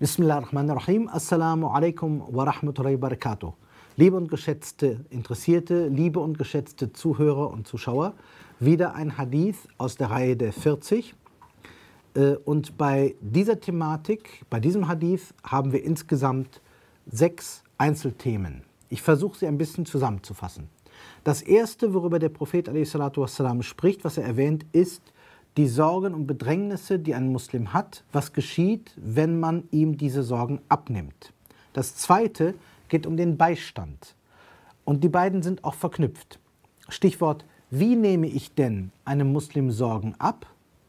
Bismillahirrahmanirrahim. Assalamu alaikum wa rahmatullahi wa barakatuh. Liebe und geschätzte Interessierte, liebe und geschätzte Zuhörer und Zuschauer, wieder ein Hadith aus der Reihe der 40. Äh, und bei dieser Thematik, bei diesem Hadith, haben wir insgesamt sechs Einzelthemen. Ich versuche sie ein bisschen zusammenzufassen. Das erste, worüber der Prophet wassalam, spricht, was er erwähnt, ist die Sorgen und Bedrängnisse, die ein Muslim hat, was geschieht, wenn man ihm diese Sorgen abnimmt. Das zweite geht um den Beistand. Und die beiden sind auch verknüpft. Stichwort, wie nehme ich denn einem Muslim Sorgen ab?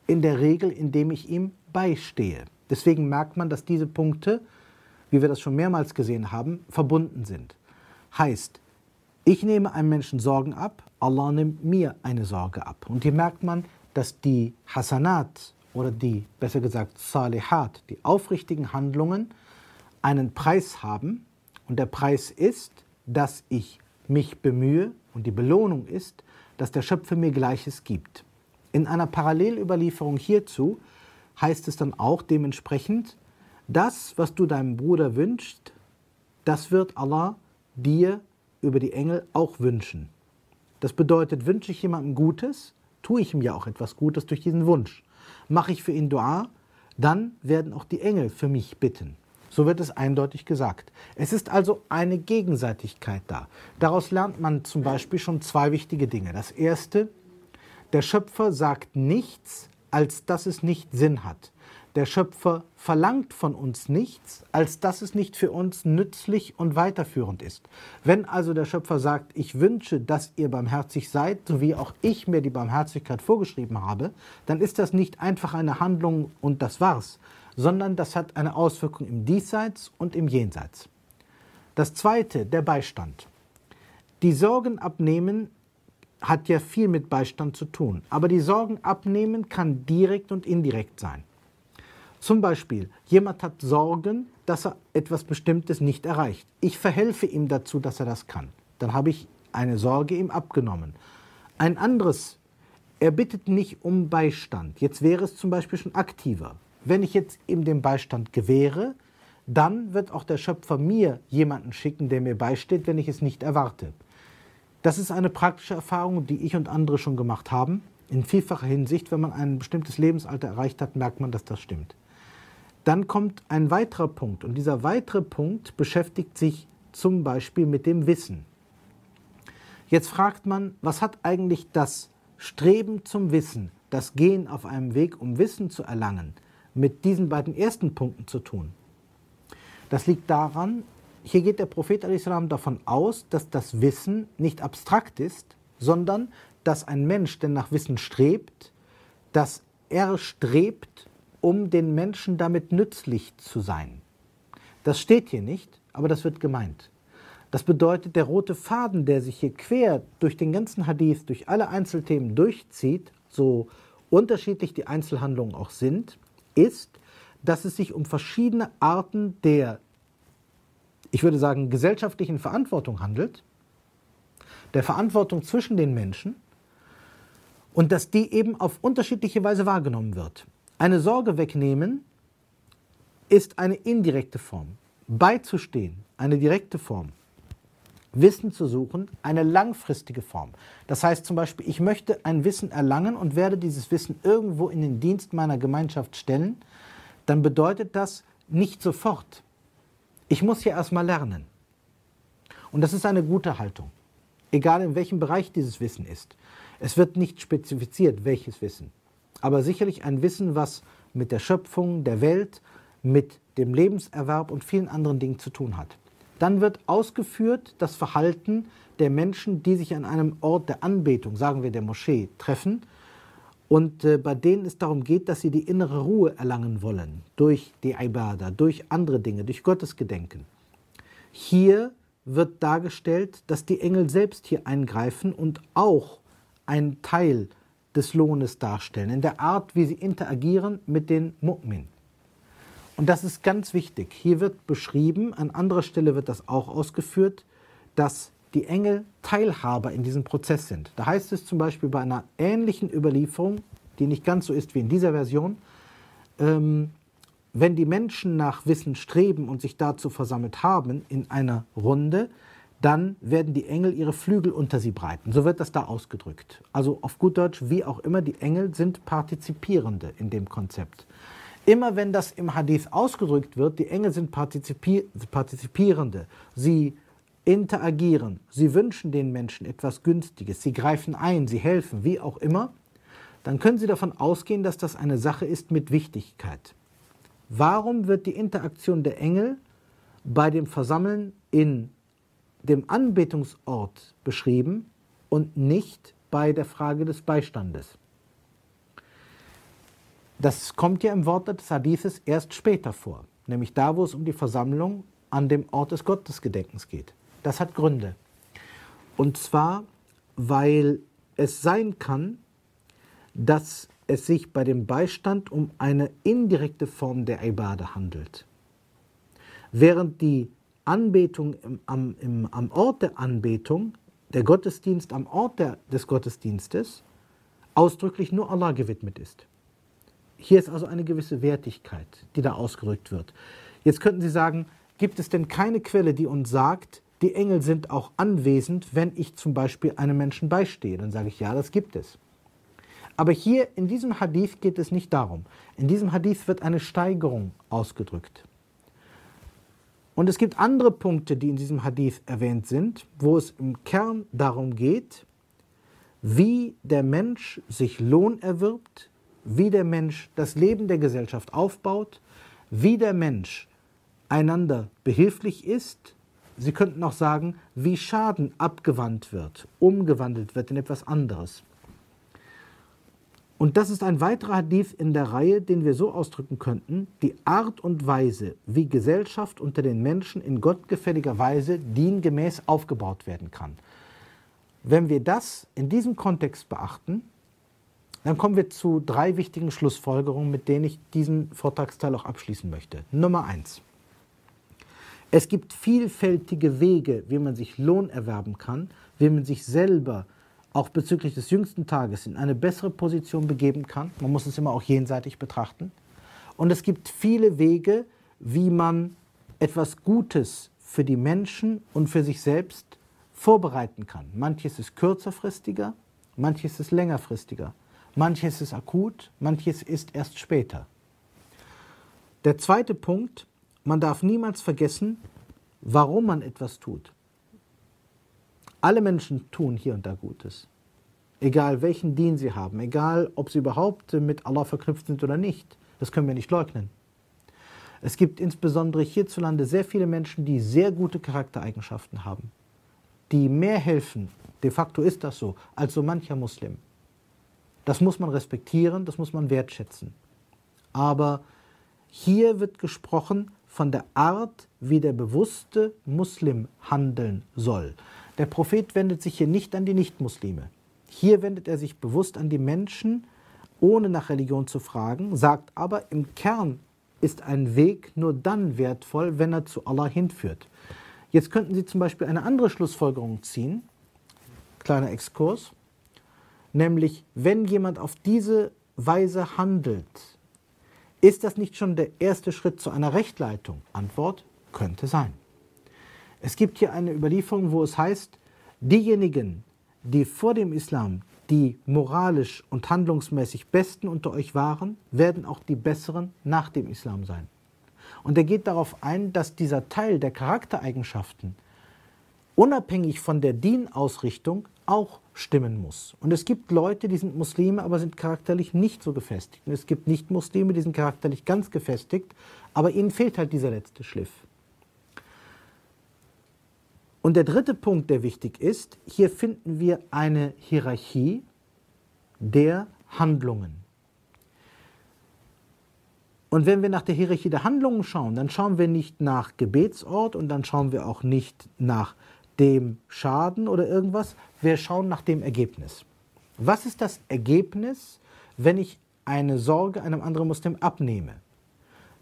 In der Regel, indem ich ihm beistehe. Deswegen merkt man, dass diese Punkte, wie wir das schon mehrmals gesehen haben, verbunden sind. Heißt, ich nehme einem Menschen Sorgen ab, Allah nimmt mir eine Sorge ab. Und hier merkt man, dass die Hasanat oder die, besser gesagt, Salihat, die aufrichtigen Handlungen, einen Preis haben. Und der Preis ist, dass ich mich bemühe und die Belohnung ist, dass der Schöpfer mir Gleiches gibt. In einer Parallelüberlieferung hierzu heißt es dann auch dementsprechend, das, was du deinem Bruder wünschst, das wird Allah dir über die Engel auch wünschen. Das bedeutet, wünsche ich jemandem Gutes, tue ich ihm ja auch etwas Gutes durch diesen Wunsch. Mache ich für ihn Dua, dann werden auch die Engel für mich bitten. So wird es eindeutig gesagt. Es ist also eine Gegenseitigkeit da. Daraus lernt man zum Beispiel schon zwei wichtige Dinge. Das erste, der Schöpfer sagt nichts, als dass es nicht Sinn hat. Der Schöpfer verlangt von uns nichts, als dass es nicht für uns nützlich und weiterführend ist. Wenn also der Schöpfer sagt, ich wünsche, dass ihr barmherzig seid, so wie auch ich mir die Barmherzigkeit vorgeschrieben habe, dann ist das nicht einfach eine Handlung und das war's, sondern das hat eine Auswirkung im Diesseits und im Jenseits. Das zweite, der Beistand. Die Sorgen abnehmen hat ja viel mit Beistand zu tun, aber die Sorgen abnehmen kann direkt und indirekt sein. Zum Beispiel, jemand hat Sorgen, dass er etwas Bestimmtes nicht erreicht. Ich verhelfe ihm dazu, dass er das kann. Dann habe ich eine Sorge ihm abgenommen. Ein anderes, er bittet nicht um Beistand. Jetzt wäre es zum Beispiel schon aktiver. Wenn ich jetzt ihm den Beistand gewähre, dann wird auch der Schöpfer mir jemanden schicken, der mir beisteht, wenn ich es nicht erwarte. Das ist eine praktische Erfahrung, die ich und andere schon gemacht haben. In vielfacher Hinsicht, wenn man ein bestimmtes Lebensalter erreicht hat, merkt man, dass das stimmt. Dann kommt ein weiterer Punkt und dieser weitere Punkt beschäftigt sich zum Beispiel mit dem Wissen. Jetzt fragt man, was hat eigentlich das Streben zum Wissen, das Gehen auf einem Weg, um Wissen zu erlangen, mit diesen beiden ersten Punkten zu tun? Das liegt daran, hier geht der Prophet davon aus, dass das Wissen nicht abstrakt ist, sondern dass ein Mensch, der nach Wissen strebt, dass er strebt um den Menschen damit nützlich zu sein. Das steht hier nicht, aber das wird gemeint. Das bedeutet, der rote Faden, der sich hier quer durch den ganzen Hadith, durch alle Einzelthemen durchzieht, so unterschiedlich die Einzelhandlungen auch sind, ist, dass es sich um verschiedene Arten der, ich würde sagen, gesellschaftlichen Verantwortung handelt, der Verantwortung zwischen den Menschen und dass die eben auf unterschiedliche Weise wahrgenommen wird. Eine Sorge wegnehmen ist eine indirekte Form. Beizustehen, eine direkte Form. Wissen zu suchen, eine langfristige Form. Das heißt zum Beispiel, ich möchte ein Wissen erlangen und werde dieses Wissen irgendwo in den Dienst meiner Gemeinschaft stellen, dann bedeutet das nicht sofort. Ich muss ja erstmal lernen. Und das ist eine gute Haltung. Egal in welchem Bereich dieses Wissen ist. Es wird nicht spezifiziert, welches Wissen aber sicherlich ein Wissen, was mit der Schöpfung der Welt, mit dem Lebenserwerb und vielen anderen Dingen zu tun hat. Dann wird ausgeführt das Verhalten der Menschen, die sich an einem Ort der Anbetung, sagen wir der Moschee, treffen und äh, bei denen es darum geht, dass sie die innere Ruhe erlangen wollen durch die Ibadah, durch andere Dinge, durch Gottesgedenken. Hier wird dargestellt, dass die Engel selbst hier eingreifen und auch ein Teil des Lohnes darstellen, in der Art, wie sie interagieren mit den Mu'min. Und das ist ganz wichtig. Hier wird beschrieben, an anderer Stelle wird das auch ausgeführt, dass die Engel Teilhaber in diesem Prozess sind. Da heißt es zum Beispiel bei einer ähnlichen Überlieferung, die nicht ganz so ist wie in dieser Version, ähm, wenn die Menschen nach Wissen streben und sich dazu versammelt haben in einer Runde, dann werden die Engel ihre Flügel unter sie breiten. So wird das da ausgedrückt. Also auf gut Deutsch, wie auch immer, die Engel sind Partizipierende in dem Konzept. Immer wenn das im Hadith ausgedrückt wird, die Engel sind Partizipier Partizipierende. Sie interagieren, sie wünschen den Menschen etwas Günstiges, sie greifen ein, sie helfen, wie auch immer, dann können Sie davon ausgehen, dass das eine Sache ist mit Wichtigkeit. Warum wird die Interaktion der Engel bei dem Versammeln in dem Anbetungsort beschrieben und nicht bei der Frage des Beistandes? Das kommt ja im Wort des Hadithes erst später vor, nämlich da, wo es um die Versammlung an dem Ort des Gottesgedenkens geht. Das hat Gründe. Und zwar, weil es sein kann, dass es sich bei dem Beistand um eine indirekte Form der Ibade handelt. Während die Anbetung im, am, im, am Ort der Anbetung, der Gottesdienst am Ort der, des Gottesdienstes, ausdrücklich nur Allah gewidmet ist. Hier ist also eine gewisse Wertigkeit, die da ausgerückt wird. Jetzt könnten Sie sagen, gibt es denn keine Quelle, die uns sagt, die Engel sind auch anwesend, wenn ich zum Beispiel einem Menschen beistehe? Dann sage ich, ja, das gibt es. Aber hier in diesem Hadith geht es nicht darum. In diesem Hadith wird eine Steigerung ausgedrückt. Und es gibt andere Punkte, die in diesem Hadith erwähnt sind, wo es im Kern darum geht, wie der Mensch sich Lohn erwirbt, wie der Mensch das Leben der Gesellschaft aufbaut, wie der Mensch einander behilflich ist. Sie könnten auch sagen, wie Schaden abgewandt wird, umgewandelt wird in etwas anderes. Und das ist ein weiterer Hadith in der Reihe, den wir so ausdrücken könnten, die Art und Weise, wie Gesellschaft unter den Menschen in gottgefälliger Weise diengemäß aufgebaut werden kann. Wenn wir das in diesem Kontext beachten, dann kommen wir zu drei wichtigen Schlussfolgerungen, mit denen ich diesen Vortragsteil auch abschließen möchte. Nummer eins. Es gibt vielfältige Wege, wie man sich Lohn erwerben kann, wie man sich selber auch bezüglich des jüngsten Tages in eine bessere Position begeben kann. Man muss es immer auch jenseitig betrachten. Und es gibt viele Wege, wie man etwas Gutes für die Menschen und für sich selbst vorbereiten kann. Manches ist kürzerfristiger, manches ist längerfristiger, manches ist akut, manches ist erst später. Der zweite Punkt, man darf niemals vergessen, warum man etwas tut. Alle Menschen tun hier und da Gutes. Egal welchen Dien sie haben, egal ob sie überhaupt mit Allah verknüpft sind oder nicht. Das können wir nicht leugnen. Es gibt insbesondere hierzulande sehr viele Menschen, die sehr gute Charaktereigenschaften haben, die mehr helfen, de facto ist das so, als so mancher Muslim. Das muss man respektieren, das muss man wertschätzen. Aber hier wird gesprochen von der Art, wie der bewusste Muslim handeln soll. Der Prophet wendet sich hier nicht an die Nichtmuslime. Hier wendet er sich bewusst an die Menschen, ohne nach Religion zu fragen, sagt aber, im Kern ist ein Weg nur dann wertvoll, wenn er zu Allah hinführt. Jetzt könnten Sie zum Beispiel eine andere Schlussfolgerung ziehen, kleiner Exkurs, nämlich wenn jemand auf diese Weise handelt, ist das nicht schon der erste Schritt zu einer Rechtleitung? Antwort könnte sein. Es gibt hier eine Überlieferung, wo es heißt, diejenigen, die vor dem Islam die moralisch und handlungsmäßig Besten unter euch waren, werden auch die Besseren nach dem Islam sein. Und er geht darauf ein, dass dieser Teil der Charaktereigenschaften unabhängig von der Dienausrichtung auch stimmen muss. Und es gibt Leute, die sind Muslime, aber sind charakterlich nicht so gefestigt. Und es gibt Nicht-Muslime, die sind charakterlich ganz gefestigt, aber ihnen fehlt halt dieser letzte Schliff. Und der dritte Punkt, der wichtig ist, hier finden wir eine Hierarchie der Handlungen. Und wenn wir nach der Hierarchie der Handlungen schauen, dann schauen wir nicht nach Gebetsort und dann schauen wir auch nicht nach dem Schaden oder irgendwas, wir schauen nach dem Ergebnis. Was ist das Ergebnis, wenn ich eine Sorge einem anderen Muslim abnehme?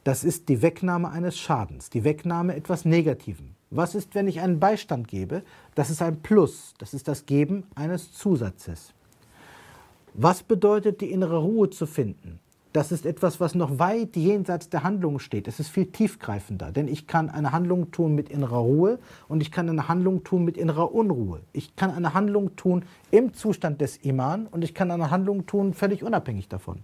Das ist die Wegnahme eines Schadens, die Wegnahme etwas Negativen. Was ist, wenn ich einen Beistand gebe? Das ist ein Plus, das ist das Geben eines Zusatzes. Was bedeutet die innere Ruhe zu finden? das ist etwas, was noch weit jenseits der Handlung steht. Es ist viel tiefgreifender, denn ich kann eine Handlung tun mit innerer Ruhe und ich kann eine Handlung tun mit innerer Unruhe. Ich kann eine Handlung tun im Zustand des Iman und ich kann eine Handlung tun völlig unabhängig davon.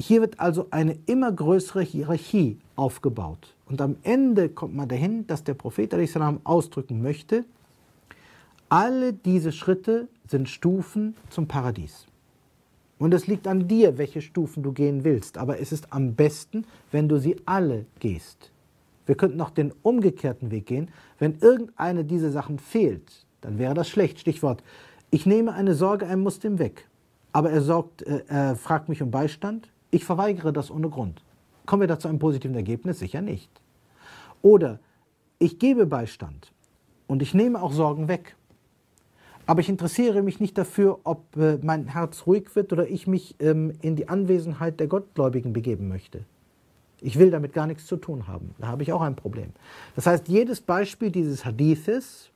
Hier wird also eine immer größere Hierarchie aufgebaut. Und am Ende kommt man dahin, dass der Prophet ausdrücken möchte, alle diese Schritte sind Stufen zum Paradies. Und es liegt an dir, welche Stufen du gehen willst. Aber es ist am besten, wenn du sie alle gehst. Wir könnten auch den umgekehrten Weg gehen. Wenn irgendeine dieser Sachen fehlt, dann wäre das schlecht. Stichwort, ich nehme eine Sorge einem Muslim weg, aber er, sorgt, äh, er fragt mich um Beistand. Ich verweigere das ohne Grund. Kommen wir da zu einem positiven Ergebnis? Sicher nicht. Oder ich gebe Beistand und ich nehme auch Sorgen weg. Aber ich interessiere mich nicht dafür, ob äh, mein Herz ruhig wird oder ich mich ähm, in die Anwesenheit der Gottgläubigen begeben möchte. Ich will damit gar nichts zu tun haben. Da habe ich auch ein Problem. Das heißt, jedes Beispiel dieses Hadithes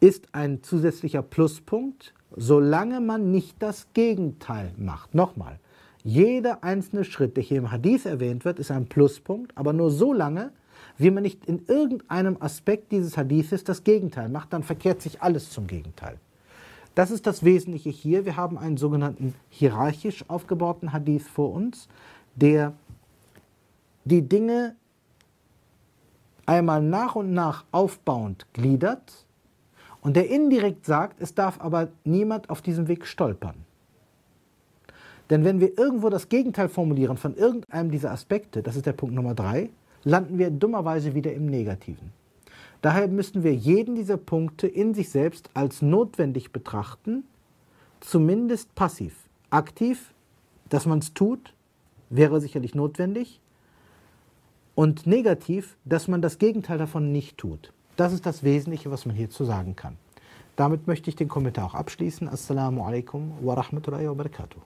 ist ein zusätzlicher Pluspunkt, solange man nicht das Gegenteil macht. Nochmal, jeder einzelne Schritt, der hier im Hadith erwähnt wird, ist ein Pluspunkt, aber nur so lange, wie man nicht in irgendeinem Aspekt dieses Hadithes das Gegenteil macht, dann verkehrt sich alles zum Gegenteil. Das ist das Wesentliche hier. Wir haben einen sogenannten hierarchisch aufgebauten Hadith vor uns, der die Dinge einmal nach und nach aufbauend gliedert und der indirekt sagt, es darf aber niemand auf diesem Weg stolpern. Denn wenn wir irgendwo das Gegenteil formulieren von irgendeinem dieser Aspekte, das ist der Punkt Nummer drei, landen wir dummerweise wieder im Negativen. Daher müssen wir jeden dieser Punkte in sich selbst als notwendig betrachten, zumindest passiv. Aktiv, dass man es tut, wäre sicherlich notwendig. Und negativ, dass man das Gegenteil davon nicht tut. Das ist das Wesentliche, was man hierzu sagen kann. Damit möchte ich den Kommentar auch abschließen. Assalamu alaikum wa rahmatullahi wa barakatuh.